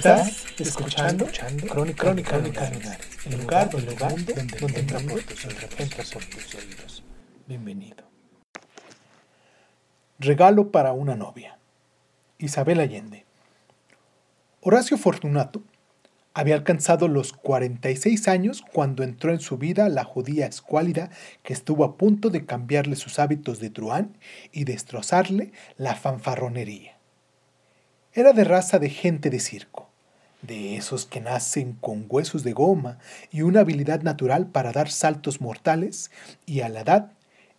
Estás escuchando, Crónica, Crónica, el lugar, el lugar donde, donde entra por tus, entra por tus oídos. Bienvenido. Regalo para una novia. Isabel Allende. Horacio Fortunato había alcanzado los 46 años cuando entró en su vida la judía escuálida que estuvo a punto de cambiarle sus hábitos de truán y destrozarle la fanfarronería. Era de raza de gente de circo, de esos que nacen con huesos de goma y una habilidad natural para dar saltos mortales, y a la edad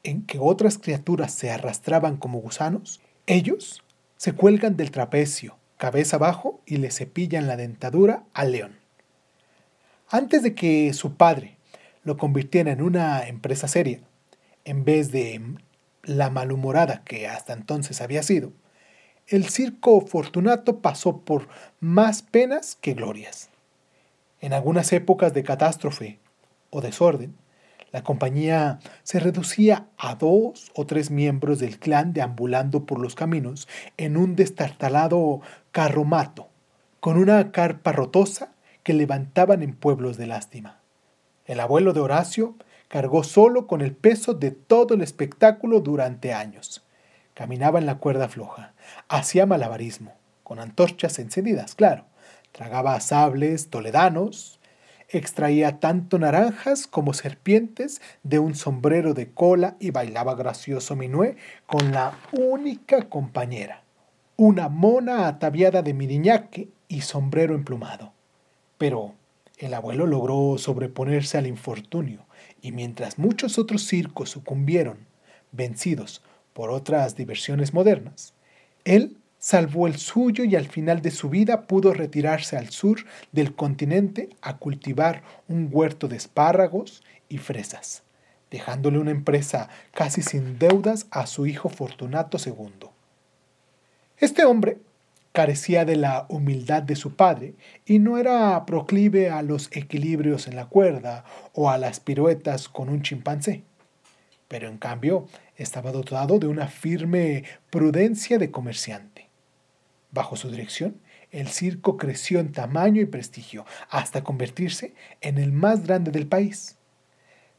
en que otras criaturas se arrastraban como gusanos, ellos se cuelgan del trapecio, cabeza abajo, y le cepillan la dentadura al león. Antes de que su padre lo convirtiera en una empresa seria, en vez de la malhumorada que hasta entonces había sido, el circo Fortunato pasó por más penas que glorias. En algunas épocas de catástrofe o desorden, la compañía se reducía a dos o tres miembros del clan deambulando por los caminos en un destartalado carromato, con una carpa rotosa que levantaban en pueblos de lástima. El abuelo de Horacio cargó solo con el peso de todo el espectáculo durante años. Caminaba en la cuerda floja, hacía malabarismo, con antorchas encendidas, claro. Tragaba sables toledanos, extraía tanto naranjas como serpientes de un sombrero de cola y bailaba gracioso minué con la única compañera, una mona ataviada de miriñaque y sombrero emplumado. Pero el abuelo logró sobreponerse al infortunio, y mientras muchos otros circos sucumbieron, vencidos por otras diversiones modernas, él salvó el suyo y al final de su vida pudo retirarse al sur del continente a cultivar un huerto de espárragos y fresas, dejándole una empresa casi sin deudas a su hijo Fortunato II. Este hombre carecía de la humildad de su padre y no era proclive a los equilibrios en la cuerda o a las piruetas con un chimpancé pero en cambio estaba dotado de una firme prudencia de comerciante. Bajo su dirección, el circo creció en tamaño y prestigio, hasta convertirse en el más grande del país.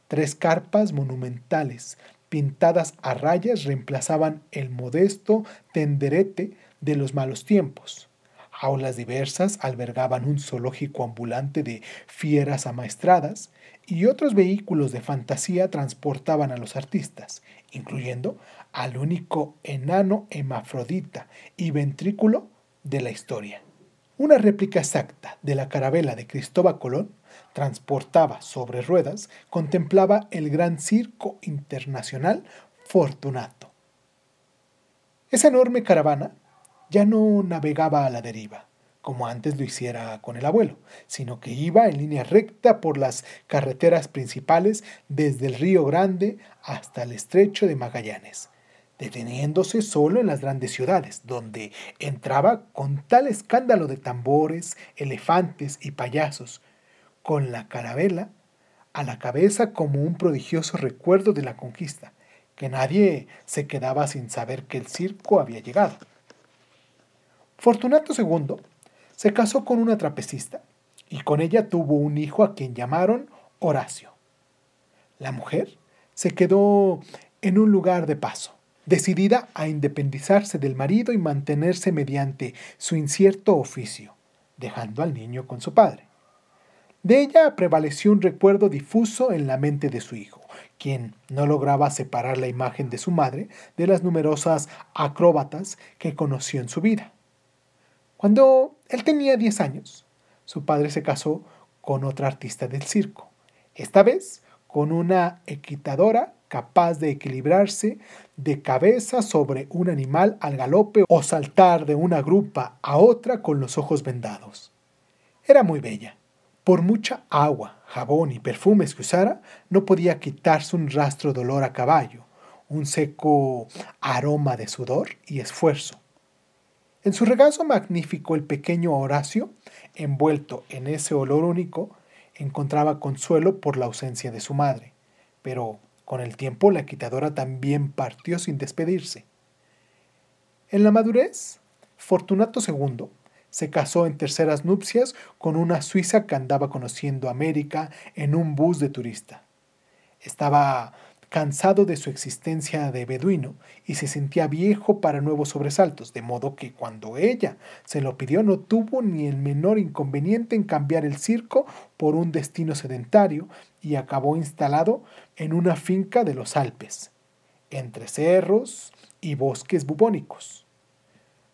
Tres carpas monumentales, pintadas a rayas, reemplazaban el modesto tenderete de los malos tiempos. Aulas diversas albergaban un zoológico ambulante de fieras amaestradas y otros vehículos de fantasía transportaban a los artistas, incluyendo al único enano hemafrodita y ventrículo de la historia. Una réplica exacta de la carabela de Cristóbal Colón transportaba sobre ruedas, contemplaba el gran circo internacional Fortunato. Esa enorme caravana ya no navegaba a la deriva, como antes lo hiciera con el abuelo, sino que iba en línea recta por las carreteras principales desde el Río Grande hasta el estrecho de Magallanes, deteniéndose solo en las grandes ciudades, donde entraba con tal escándalo de tambores, elefantes y payasos, con la carabela a la cabeza como un prodigioso recuerdo de la conquista, que nadie se quedaba sin saber que el circo había llegado. Fortunato II se casó con una trapecista y con ella tuvo un hijo a quien llamaron Horacio. La mujer se quedó en un lugar de paso, decidida a independizarse del marido y mantenerse mediante su incierto oficio, dejando al niño con su padre. De ella prevaleció un recuerdo difuso en la mente de su hijo, quien no lograba separar la imagen de su madre de las numerosas acróbatas que conoció en su vida. Cuando él tenía 10 años, su padre se casó con otra artista del circo, esta vez con una equitadora capaz de equilibrarse de cabeza sobre un animal al galope o saltar de una grupa a otra con los ojos vendados. Era muy bella. Por mucha agua, jabón y perfumes que usara, no podía quitarse un rastro de olor a caballo, un seco aroma de sudor y esfuerzo. En su regazo magnífico el pequeño Horacio, envuelto en ese olor único, encontraba consuelo por la ausencia de su madre, pero con el tiempo la quitadora también partió sin despedirse. En la madurez, Fortunato II se casó en terceras nupcias con una suiza que andaba conociendo América en un bus de turista. Estaba cansado de su existencia de beduino y se sentía viejo para nuevos sobresaltos, de modo que cuando ella se lo pidió no tuvo ni el menor inconveniente en cambiar el circo por un destino sedentario y acabó instalado en una finca de los Alpes, entre cerros y bosques bubónicos.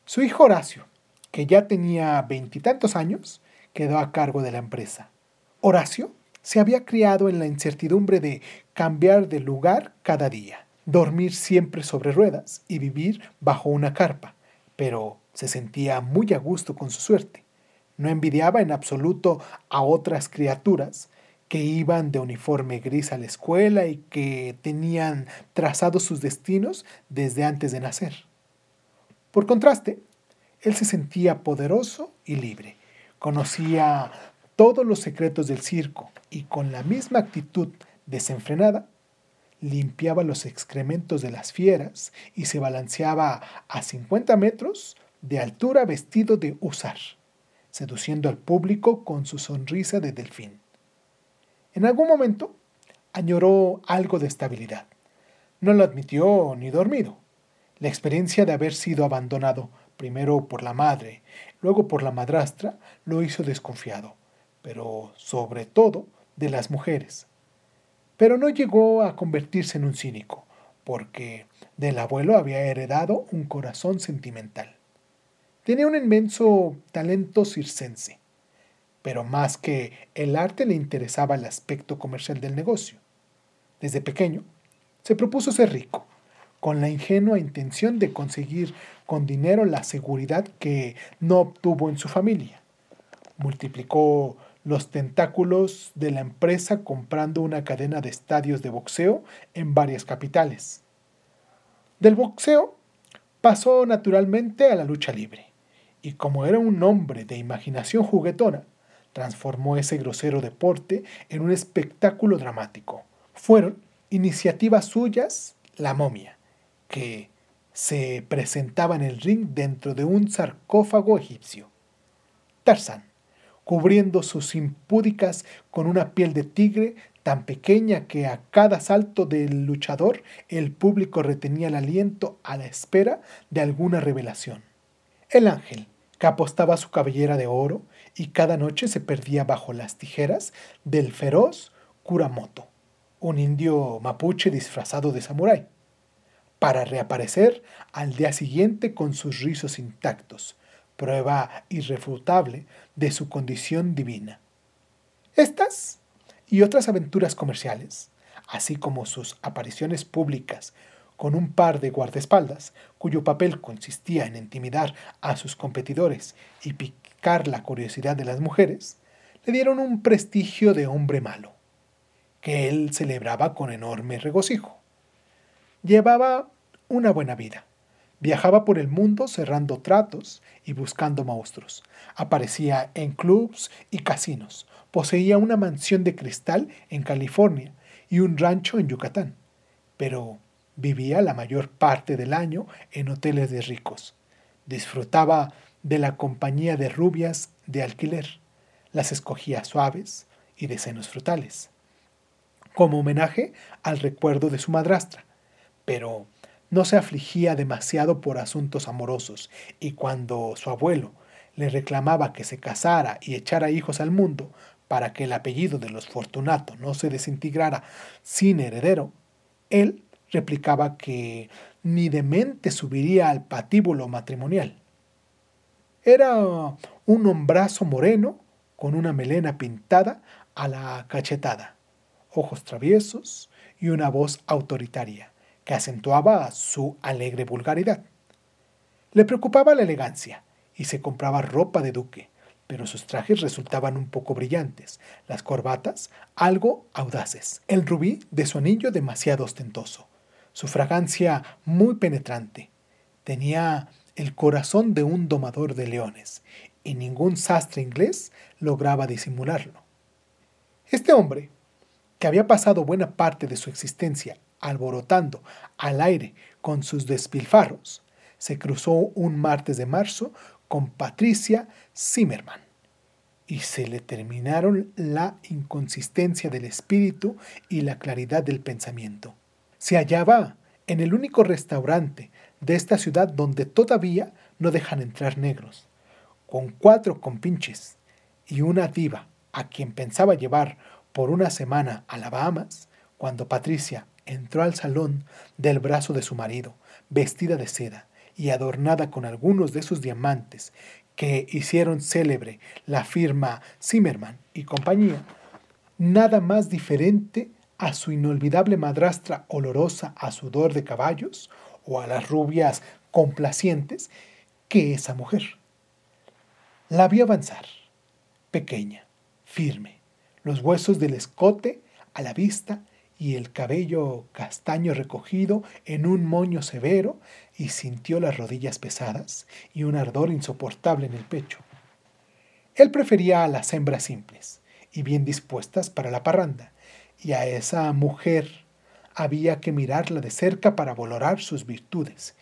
Su hijo Horacio, que ya tenía veintitantos años, quedó a cargo de la empresa. Horacio se había criado en la incertidumbre de cambiar de lugar cada día, dormir siempre sobre ruedas y vivir bajo una carpa, pero se sentía muy a gusto con su suerte. No envidiaba en absoluto a otras criaturas que iban de uniforme gris a la escuela y que tenían trazados sus destinos desde antes de nacer. Por contraste, él se sentía poderoso y libre. Conocía todos los secretos del circo y con la misma actitud desenfrenada limpiaba los excrementos de las fieras y se balanceaba a 50 metros de altura vestido de usar, seduciendo al público con su sonrisa de delfín. En algún momento añoró algo de estabilidad. No lo admitió ni dormido. La experiencia de haber sido abandonado primero por la madre, luego por la madrastra, lo hizo desconfiado pero sobre todo de las mujeres. Pero no llegó a convertirse en un cínico, porque del abuelo había heredado un corazón sentimental. Tenía un inmenso talento circense, pero más que el arte le interesaba el aspecto comercial del negocio. Desde pequeño, se propuso ser rico, con la ingenua intención de conseguir con dinero la seguridad que no obtuvo en su familia. Multiplicó los tentáculos de la empresa comprando una cadena de estadios de boxeo en varias capitales. Del boxeo pasó naturalmente a la lucha libre, y como era un hombre de imaginación juguetona, transformó ese grosero deporte en un espectáculo dramático. Fueron iniciativas suyas la momia, que se presentaba en el ring dentro de un sarcófago egipcio. Tarzán, cubriendo sus impúdicas con una piel de tigre tan pequeña que a cada salto del luchador el público retenía el aliento a la espera de alguna revelación. El ángel, que apostaba su cabellera de oro y cada noche se perdía bajo las tijeras del feroz Kuramoto, un indio mapuche disfrazado de samurái, para reaparecer al día siguiente con sus rizos intactos, prueba irrefutable de su condición divina. Estas y otras aventuras comerciales, así como sus apariciones públicas con un par de guardaespaldas, cuyo papel consistía en intimidar a sus competidores y picar la curiosidad de las mujeres, le dieron un prestigio de hombre malo, que él celebraba con enorme regocijo. Llevaba una buena vida, Viajaba por el mundo cerrando tratos y buscando monstruos. Aparecía en clubs y casinos. Poseía una mansión de cristal en California y un rancho en Yucatán. Pero vivía la mayor parte del año en hoteles de ricos. Disfrutaba de la compañía de rubias de alquiler. Las escogía suaves y de senos frutales. Como homenaje al recuerdo de su madrastra. Pero no se afligía demasiado por asuntos amorosos, y cuando su abuelo le reclamaba que se casara y echara hijos al mundo para que el apellido de los Fortunato no se desintegrara sin heredero, él replicaba que ni de mente subiría al patíbulo matrimonial. Era un hombrazo moreno con una melena pintada a la cachetada, ojos traviesos y una voz autoritaria que acentuaba su alegre vulgaridad. Le preocupaba la elegancia y se compraba ropa de duque, pero sus trajes resultaban un poco brillantes, las corbatas algo audaces, el rubí de su anillo demasiado ostentoso, su fragancia muy penetrante. Tenía el corazón de un domador de leones, y ningún sastre inglés lograba disimularlo. Este hombre, que había pasado buena parte de su existencia alborotando al aire con sus despilfarros, se cruzó un martes de marzo con Patricia Zimmerman y se le terminaron la inconsistencia del espíritu y la claridad del pensamiento. Se hallaba en el único restaurante de esta ciudad donde todavía no dejan entrar negros, con cuatro compinches y una diva a quien pensaba llevar por una semana a la Bahamas, cuando Patricia entró al salón del brazo de su marido, vestida de seda y adornada con algunos de sus diamantes que hicieron célebre la firma Zimmerman y compañía, nada más diferente a su inolvidable madrastra olorosa a sudor de caballos o a las rubias complacientes que esa mujer. La vi avanzar, pequeña, firme, los huesos del escote a la vista y el cabello castaño recogido en un moño severo y sintió las rodillas pesadas y un ardor insoportable en el pecho. Él prefería a las hembras simples y bien dispuestas para la parranda, y a esa mujer había que mirarla de cerca para valorar sus virtudes,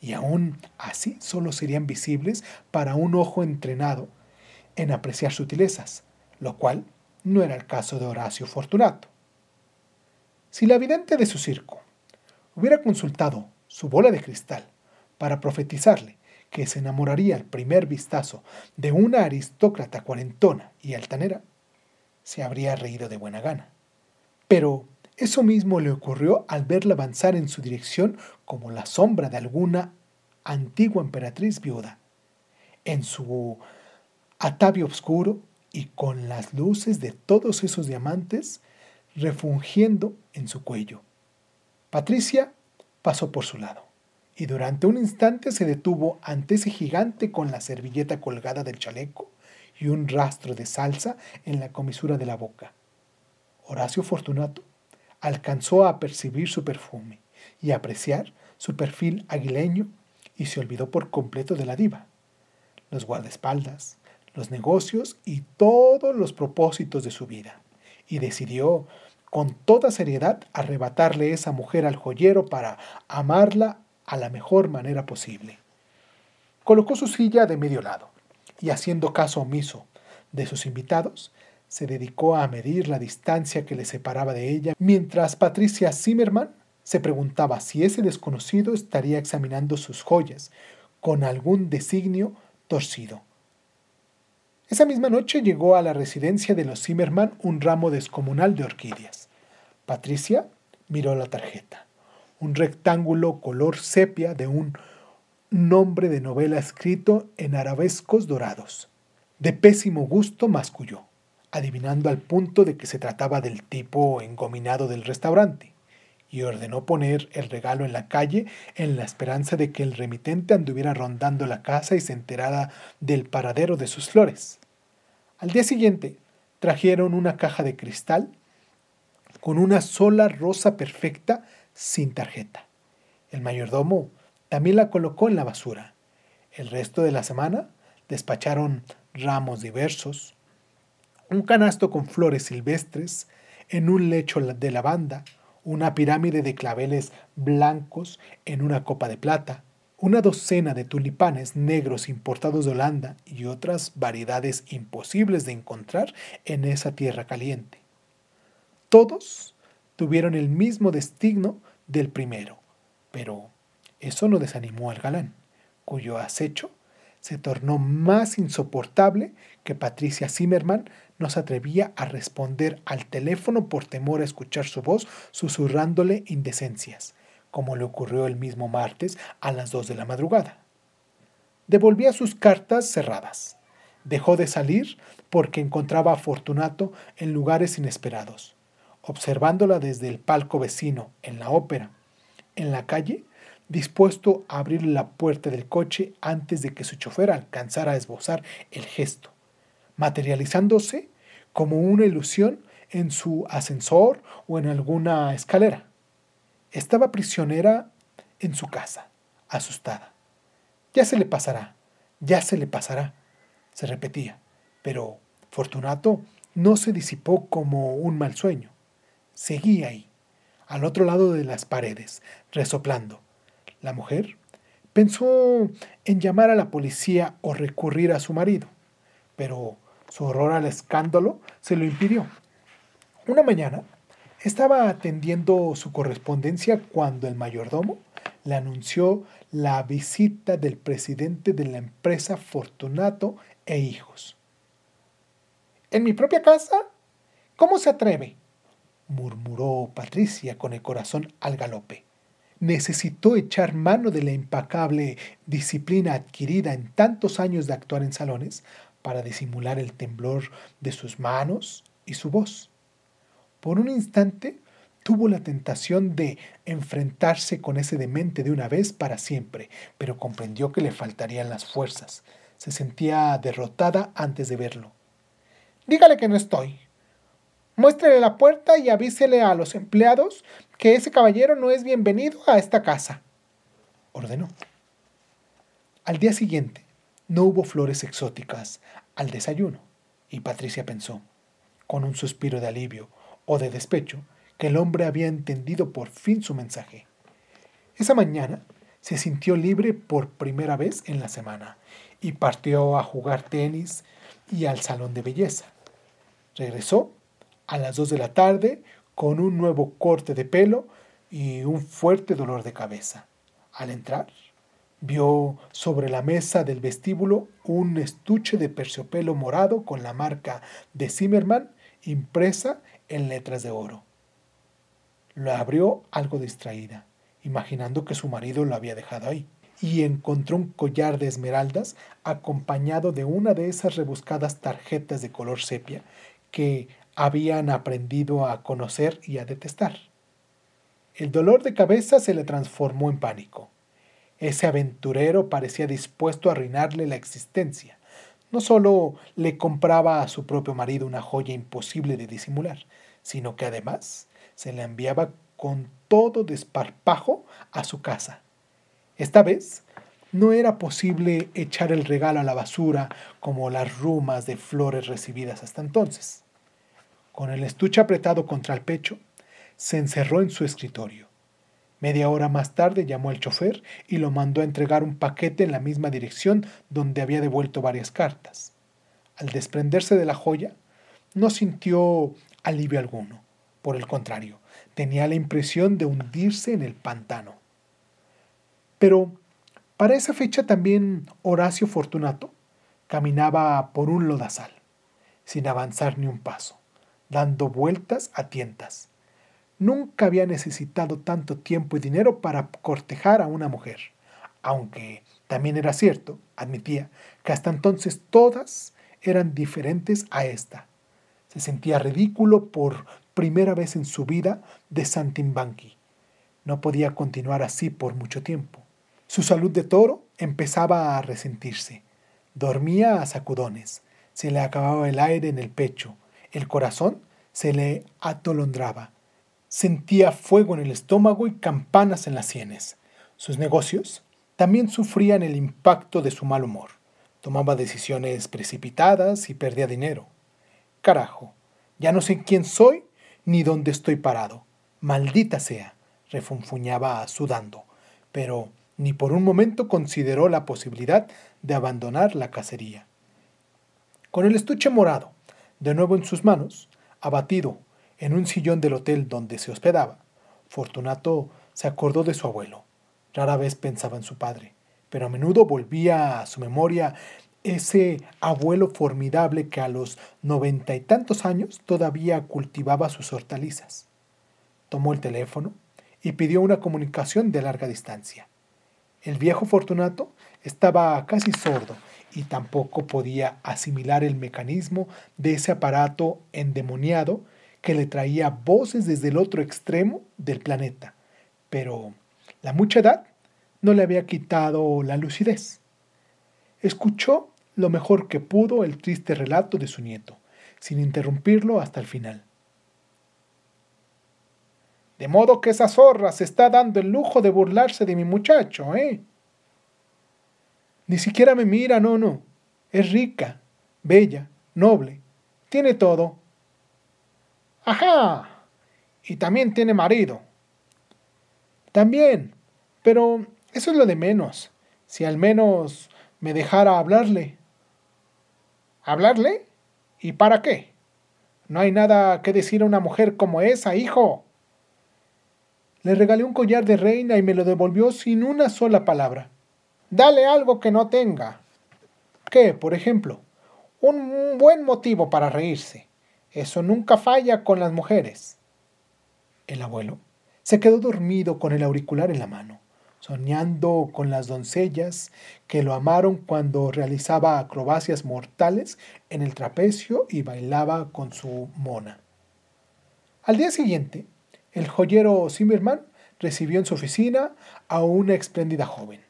y aún así solo serían visibles para un ojo entrenado en apreciar sutilezas, lo cual no era el caso de Horacio Fortunato. Si la vidente de su circo hubiera consultado su bola de cristal para profetizarle que se enamoraría al primer vistazo de una aristócrata cuarentona y altanera, se habría reído de buena gana. Pero eso mismo le ocurrió al verla avanzar en su dirección como la sombra de alguna antigua emperatriz viuda. En su atavio oscuro y con las luces de todos esos diamantes refungiendo en su cuello. Patricia pasó por su lado y durante un instante se detuvo ante ese gigante con la servilleta colgada del chaleco y un rastro de salsa en la comisura de la boca. Horacio Fortunato alcanzó a percibir su perfume y apreciar su perfil aguileño y se olvidó por completo de la diva. Los guardaespaldas, los negocios y todos los propósitos de su vida y decidió con toda seriedad arrebatarle esa mujer al joyero para amarla a la mejor manera posible. Colocó su silla de medio lado y haciendo caso omiso de sus invitados, se dedicó a medir la distancia que le separaba de ella, mientras Patricia Zimmerman se preguntaba si ese desconocido estaría examinando sus joyas con algún designio torcido. Esa misma noche llegó a la residencia de los Zimmerman un ramo descomunal de orquídeas. Patricia miró la tarjeta. Un rectángulo color sepia de un nombre de novela escrito en arabescos dorados. De pésimo gusto masculló, adivinando al punto de que se trataba del tipo engominado del restaurante, y ordenó poner el regalo en la calle en la esperanza de que el remitente anduviera rondando la casa y se enterara del paradero de sus flores. Al día siguiente trajeron una caja de cristal con una sola rosa perfecta sin tarjeta. El mayordomo también la colocó en la basura. El resto de la semana despacharon ramos diversos, un canasto con flores silvestres, en un lecho de lavanda, una pirámide de claveles blancos en una copa de plata, una docena de tulipanes negros importados de Holanda y otras variedades imposibles de encontrar en esa tierra caliente. Todos tuvieron el mismo destino del primero, pero eso no desanimó al galán, cuyo acecho se tornó más insoportable que Patricia Zimmerman no se atrevía a responder al teléfono por temor a escuchar su voz susurrándole indecencias como le ocurrió el mismo martes a las dos de la madrugada. Devolvía sus cartas cerradas. Dejó de salir porque encontraba a Fortunato en lugares inesperados. Observándola desde el palco vecino, en la ópera, en la calle, dispuesto a abrir la puerta del coche antes de que su chofer alcanzara a esbozar el gesto, materializándose como una ilusión en su ascensor o en alguna escalera. Estaba prisionera en su casa, asustada. Ya se le pasará, ya se le pasará, se repetía, pero Fortunato no se disipó como un mal sueño. Seguía ahí, al otro lado de las paredes, resoplando. La mujer pensó en llamar a la policía o recurrir a su marido, pero su horror al escándalo se lo impidió. Una mañana estaba atendiendo su correspondencia cuando el mayordomo le anunció la visita del presidente de la empresa Fortunato e hijos. ¿En mi propia casa? ¿Cómo se atreve? Murmuró Patricia con el corazón al galope. Necesitó echar mano de la impecable disciplina adquirida en tantos años de actuar en salones para disimular el temblor de sus manos y su voz. Por un instante tuvo la tentación de enfrentarse con ese demente de una vez para siempre, pero comprendió que le faltarían las fuerzas. Se sentía derrotada antes de verlo. Dígale que no estoy, Muéstrele la puerta y avísele a los empleados que ese caballero no es bienvenido a esta casa. Ordenó. Al día siguiente no hubo flores exóticas al desayuno, y Patricia pensó, con un suspiro de alivio o de despecho, que el hombre había entendido por fin su mensaje. Esa mañana se sintió libre por primera vez en la semana y partió a jugar tenis y al salón de belleza. Regresó a las 2 de la tarde con un nuevo corte de pelo y un fuerte dolor de cabeza. Al entrar, vio sobre la mesa del vestíbulo un estuche de terciopelo morado con la marca de Zimmerman impresa en letras de oro. Lo abrió algo distraída, imaginando que su marido lo había dejado ahí, y encontró un collar de esmeraldas acompañado de una de esas rebuscadas tarjetas de color sepia que habían aprendido a conocer y a detestar. El dolor de cabeza se le transformó en pánico. Ese aventurero parecía dispuesto a arruinarle la existencia. No solo le compraba a su propio marido una joya imposible de disimular, sino que además se la enviaba con todo desparpajo a su casa. Esta vez no era posible echar el regalo a la basura como las rumas de flores recibidas hasta entonces. Con el estuche apretado contra el pecho, se encerró en su escritorio. Media hora más tarde llamó al chofer y lo mandó a entregar un paquete en la misma dirección donde había devuelto varias cartas. Al desprenderse de la joya, no sintió alivio alguno. Por el contrario, tenía la impresión de hundirse en el pantano. Pero para esa fecha también Horacio Fortunato caminaba por un lodazal, sin avanzar ni un paso dando vueltas a tientas. Nunca había necesitado tanto tiempo y dinero para cortejar a una mujer, aunque también era cierto, admitía, que hasta entonces todas eran diferentes a esta. Se sentía ridículo por primera vez en su vida de Santimbanqui. No podía continuar así por mucho tiempo. Su salud de toro empezaba a resentirse. Dormía a sacudones. Se le acababa el aire en el pecho el corazón se le atolondraba. Sentía fuego en el estómago y campanas en las sienes. Sus negocios también sufrían el impacto de su mal humor. Tomaba decisiones precipitadas y perdía dinero. Carajo, ya no sé quién soy ni dónde estoy parado. Maldita sea, refunfuñaba sudando, pero ni por un momento consideró la posibilidad de abandonar la cacería. Con el estuche morado de nuevo en sus manos, abatido en un sillón del hotel donde se hospedaba, Fortunato se acordó de su abuelo. Rara vez pensaba en su padre, pero a menudo volvía a su memoria ese abuelo formidable que a los noventa y tantos años todavía cultivaba sus hortalizas. Tomó el teléfono y pidió una comunicación de larga distancia. El viejo Fortunato estaba casi sordo y tampoco podía asimilar el mecanismo de ese aparato endemoniado que le traía voces desde el otro extremo del planeta, pero la mucha edad no le había quitado la lucidez. Escuchó lo mejor que pudo el triste relato de su nieto, sin interrumpirlo hasta el final. De modo que esa zorra se está dando el lujo de burlarse de mi muchacho, ¿eh? Ni siquiera me mira, no, no. Es rica, bella, noble, tiene todo. Ajá. Y también tiene marido. También. Pero eso es lo de menos. Si al menos me dejara hablarle. ¿Hablarle? ¿Y para qué? No hay nada que decir a una mujer como esa, hijo. Le regalé un collar de reina y me lo devolvió sin una sola palabra. Dale algo que no tenga. ¿Qué, por ejemplo? Un buen motivo para reírse. Eso nunca falla con las mujeres. El abuelo se quedó dormido con el auricular en la mano, soñando con las doncellas que lo amaron cuando realizaba acrobacias mortales en el trapecio y bailaba con su mona. Al día siguiente, el joyero Zimmerman recibió en su oficina a una espléndida joven,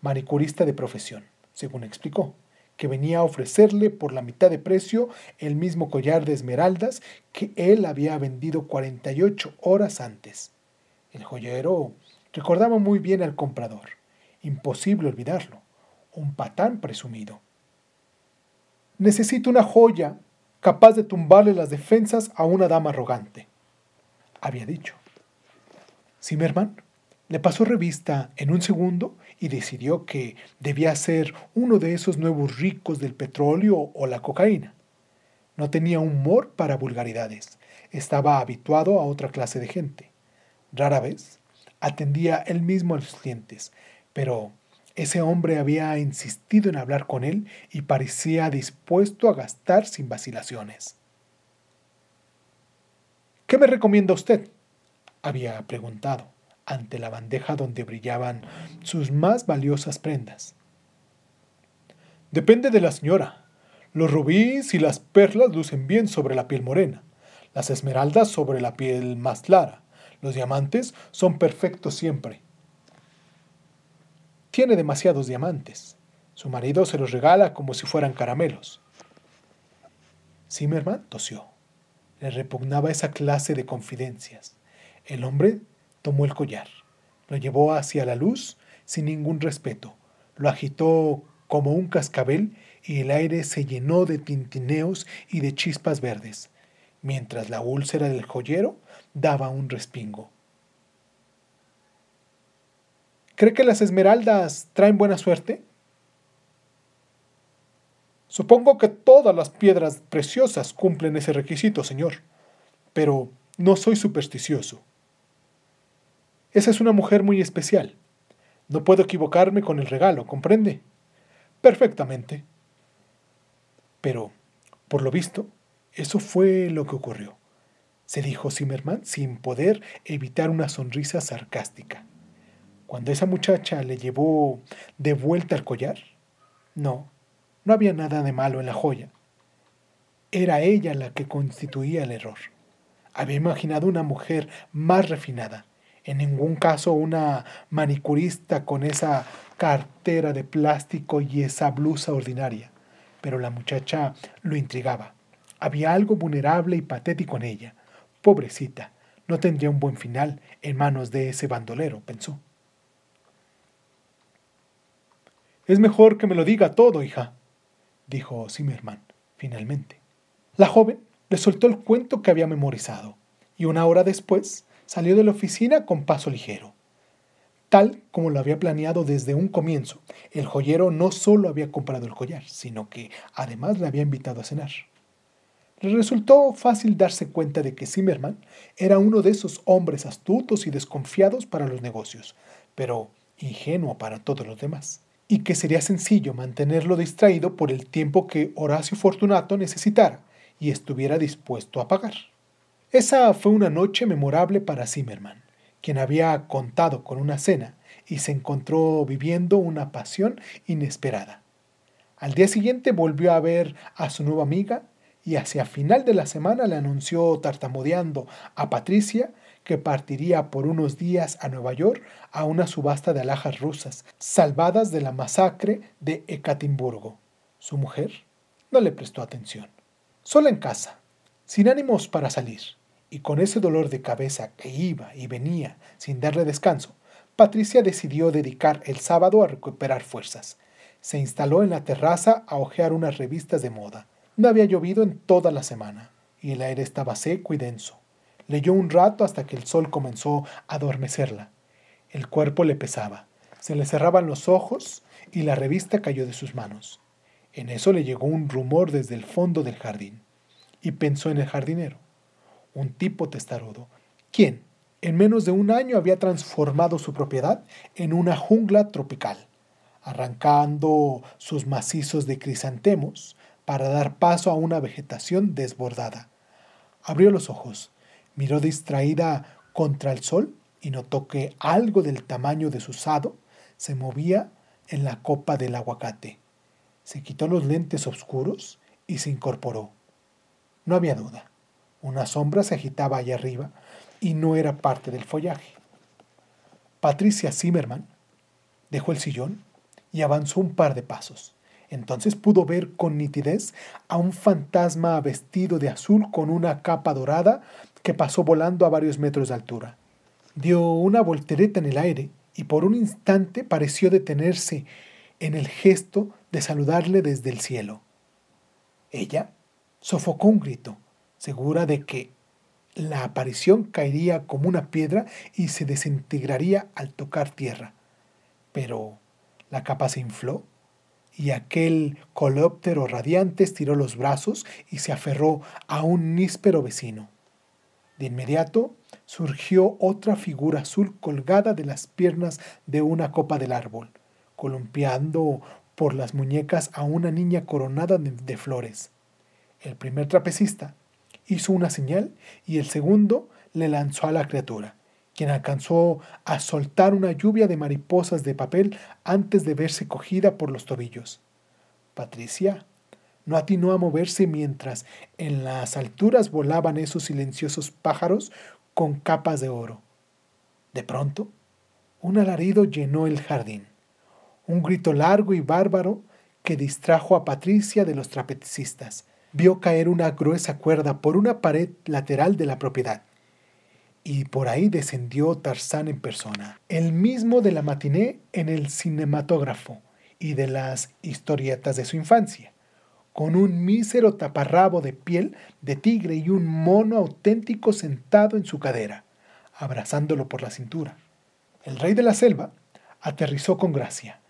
manicurista de profesión, según explicó que venía a ofrecerle por la mitad de precio el mismo collar de esmeraldas que él había vendido 48 horas antes. El joyero recordaba muy bien al comprador. Imposible olvidarlo. Un patán presumido. Necesito una joya capaz de tumbarle las defensas a una dama arrogante, había dicho. Zimmerman le pasó revista en un segundo y decidió que debía ser uno de esos nuevos ricos del petróleo o la cocaína. No tenía humor para vulgaridades, estaba habituado a otra clase de gente. Rara vez atendía él mismo a los clientes, pero ese hombre había insistido en hablar con él y parecía dispuesto a gastar sin vacilaciones. ¿Qué me recomienda usted? había preguntado ante la bandeja donde brillaban sus más valiosas prendas. Depende de la señora. Los rubíes y las perlas lucen bien sobre la piel morena, las esmeraldas sobre la piel más clara, los diamantes son perfectos siempre. Tiene demasiados diamantes. Su marido se los regala como si fueran caramelos. Zimmerman tosió. Le repugnaba esa clase de confidencias. El hombre tomó el collar, lo llevó hacia la luz sin ningún respeto, lo agitó como un cascabel y el aire se llenó de tintineos y de chispas verdes, mientras la úlcera del joyero daba un respingo. ¿Cree que las esmeraldas traen buena suerte? Supongo que todas las piedras preciosas cumplen ese requisito, señor, pero no soy supersticioso. Esa es una mujer muy especial. No puedo equivocarme con el regalo, ¿comprende? Perfectamente. Pero, por lo visto, eso fue lo que ocurrió, se dijo Zimmerman sin poder evitar una sonrisa sarcástica. Cuando esa muchacha le llevó de vuelta el collar, no, no había nada de malo en la joya. Era ella la que constituía el error. Había imaginado una mujer más refinada, en ningún caso una manicurista con esa cartera de plástico y esa blusa ordinaria. Pero la muchacha lo intrigaba. Había algo vulnerable y patético en ella. Pobrecita, no tendría un buen final en manos de ese bandolero, pensó. Es mejor que me lo diga todo, hija, dijo Zimmerman, finalmente. La joven le soltó el cuento que había memorizado, y una hora después salió de la oficina con paso ligero. Tal como lo había planeado desde un comienzo, el joyero no solo había comprado el collar, sino que además le había invitado a cenar. Le resultó fácil darse cuenta de que Zimmerman era uno de esos hombres astutos y desconfiados para los negocios, pero ingenuo para todos los demás, y que sería sencillo mantenerlo distraído por el tiempo que Horacio Fortunato necesitara y estuviera dispuesto a pagar. Esa fue una noche memorable para Zimmerman, quien había contado con una cena y se encontró viviendo una pasión inesperada. Al día siguiente volvió a ver a su nueva amiga y hacia final de la semana le anunció tartamudeando a Patricia que partiría por unos días a Nueva York a una subasta de alhajas rusas, salvadas de la masacre de Ekatimburgo. Su mujer no le prestó atención. Sola en casa, sin ánimos para salir, y con ese dolor de cabeza que iba y venía sin darle descanso, Patricia decidió dedicar el sábado a recuperar fuerzas. Se instaló en la terraza a hojear unas revistas de moda. No había llovido en toda la semana, y el aire estaba seco y denso. Leyó un rato hasta que el sol comenzó a adormecerla. El cuerpo le pesaba, se le cerraban los ojos y la revista cayó de sus manos. En eso le llegó un rumor desde el fondo del jardín, y pensó en el jardinero, un tipo testarudo, quien, en menos de un año había transformado su propiedad en una jungla tropical, arrancando sus macizos de crisantemos para dar paso a una vegetación desbordada. Abrió los ojos, miró distraída contra el sol y notó que algo del tamaño de su sado se movía en la copa del aguacate. Se quitó los lentes oscuros y se incorporó. No había duda. Una sombra se agitaba allá arriba, y no era parte del follaje. Patricia Zimmerman dejó el sillón y avanzó un par de pasos. Entonces pudo ver con nitidez a un fantasma vestido de azul con una capa dorada que pasó volando a varios metros de altura. Dio una voltereta en el aire y por un instante pareció detenerse en el gesto de saludarle desde el cielo. Ella sofocó un grito, segura de que la aparición caería como una piedra y se desintegraría al tocar tierra. Pero la capa se infló y aquel coleóptero radiante estiró los brazos y se aferró a un níspero vecino. De inmediato surgió otra figura azul colgada de las piernas de una copa del árbol, columpiando por las muñecas a una niña coronada de flores. El primer trapecista hizo una señal y el segundo le lanzó a la criatura, quien alcanzó a soltar una lluvia de mariposas de papel antes de verse cogida por los tobillos. Patricia no atinó a moverse mientras en las alturas volaban esos silenciosos pájaros con capas de oro. De pronto, un alarido llenó el jardín, un grito largo y bárbaro que distrajo a Patricia de los trapecistas vio caer una gruesa cuerda por una pared lateral de la propiedad. Y por ahí descendió Tarzán en persona, el mismo de la matiné en el cinematógrafo y de las historietas de su infancia, con un mísero taparrabo de piel de tigre y un mono auténtico sentado en su cadera, abrazándolo por la cintura. El rey de la selva aterrizó con gracia,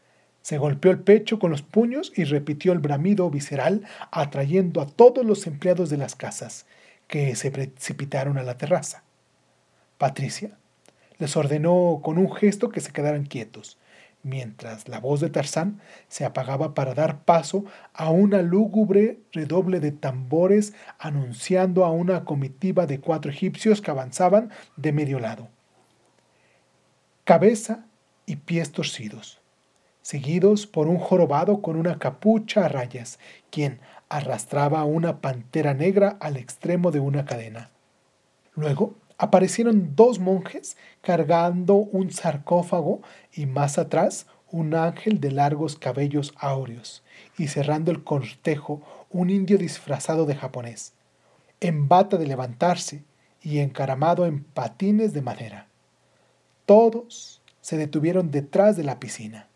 se golpeó el pecho con los puños y repitió el bramido visceral, atrayendo a todos los empleados de las casas, que se precipitaron a la terraza. Patricia les ordenó con un gesto que se quedaran quietos, mientras la voz de Tarzán se apagaba para dar paso a una lúgubre redoble de tambores anunciando a una comitiva de cuatro egipcios que avanzaban de medio lado. Cabeza y pies torcidos seguidos por un jorobado con una capucha a rayas, quien arrastraba una pantera negra al extremo de una cadena. Luego aparecieron dos monjes cargando un sarcófago y más atrás un ángel de largos cabellos áureos y cerrando el cortejo un indio disfrazado de japonés, en bata de levantarse y encaramado en patines de madera. Todos se detuvieron detrás de la piscina.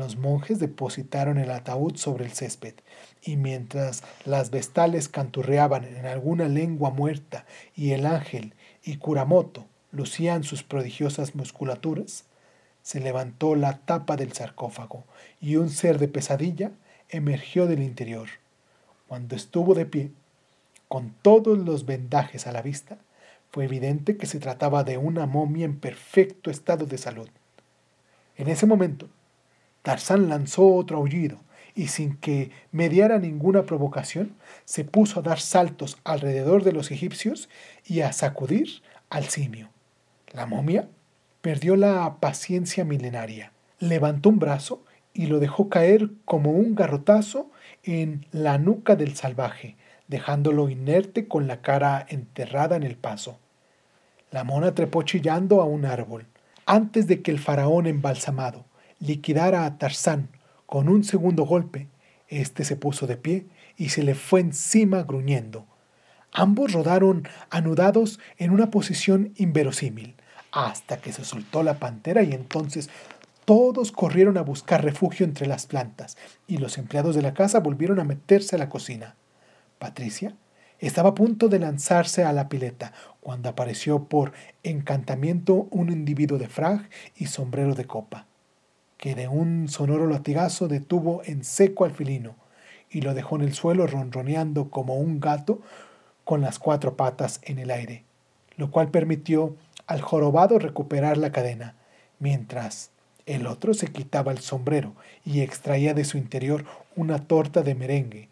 Los monjes depositaron el ataúd sobre el césped, y mientras las vestales canturreaban en alguna lengua muerta y el ángel y Kuramoto lucían sus prodigiosas musculaturas, se levantó la tapa del sarcófago y un ser de pesadilla emergió del interior. Cuando estuvo de pie, con todos los vendajes a la vista, fue evidente que se trataba de una momia en perfecto estado de salud. En ese momento, Tarzán lanzó otro aullido y sin que mediara ninguna provocación, se puso a dar saltos alrededor de los egipcios y a sacudir al simio. La momia perdió la paciencia milenaria, levantó un brazo y lo dejó caer como un garrotazo en la nuca del salvaje, dejándolo inerte con la cara enterrada en el paso. La mona trepó chillando a un árbol, antes de que el faraón embalsamado liquidara a Tarzán con un segundo golpe. Este se puso de pie y se le fue encima gruñendo. Ambos rodaron anudados en una posición inverosímil, hasta que se soltó la pantera y entonces todos corrieron a buscar refugio entre las plantas y los empleados de la casa volvieron a meterse a la cocina. Patricia estaba a punto de lanzarse a la pileta cuando apareció por encantamiento un individuo de frag y sombrero de copa, que de un sonoro latigazo detuvo en seco al filino y lo dejó en el suelo ronroneando como un gato con las cuatro patas en el aire, lo cual permitió al jorobado recuperar la cadena, mientras el otro se quitaba el sombrero y extraía de su interior una torta de merengue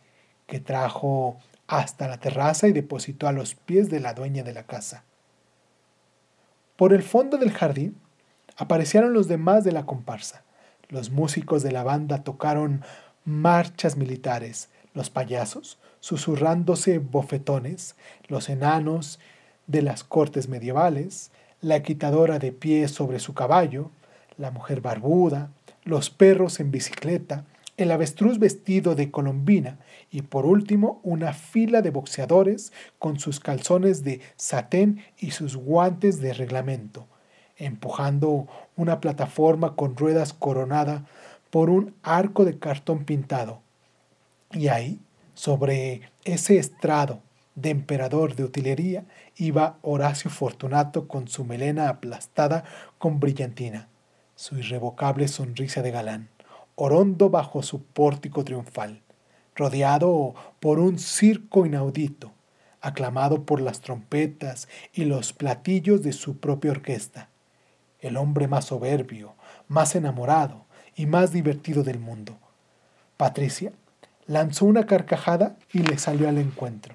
que trajo hasta la terraza y depositó a los pies de la dueña de la casa. Por el fondo del jardín aparecieron los demás de la comparsa. Los músicos de la banda tocaron marchas militares, los payasos susurrándose bofetones, los enanos de las cortes medievales, la quitadora de pie sobre su caballo, la mujer barbuda, los perros en bicicleta, el avestruz vestido de colombina y por último una fila de boxeadores con sus calzones de satén y sus guantes de reglamento, empujando una plataforma con ruedas coronada por un arco de cartón pintado. Y ahí, sobre ese estrado de emperador de utilería, iba Horacio Fortunato con su melena aplastada con brillantina, su irrevocable sonrisa de galán, orondo bajo su pórtico triunfal, rodeado por un circo inaudito, aclamado por las trompetas y los platillos de su propia orquesta, el hombre más soberbio, más enamorado, y más divertido del mundo. Patricia lanzó una carcajada y le salió al encuentro.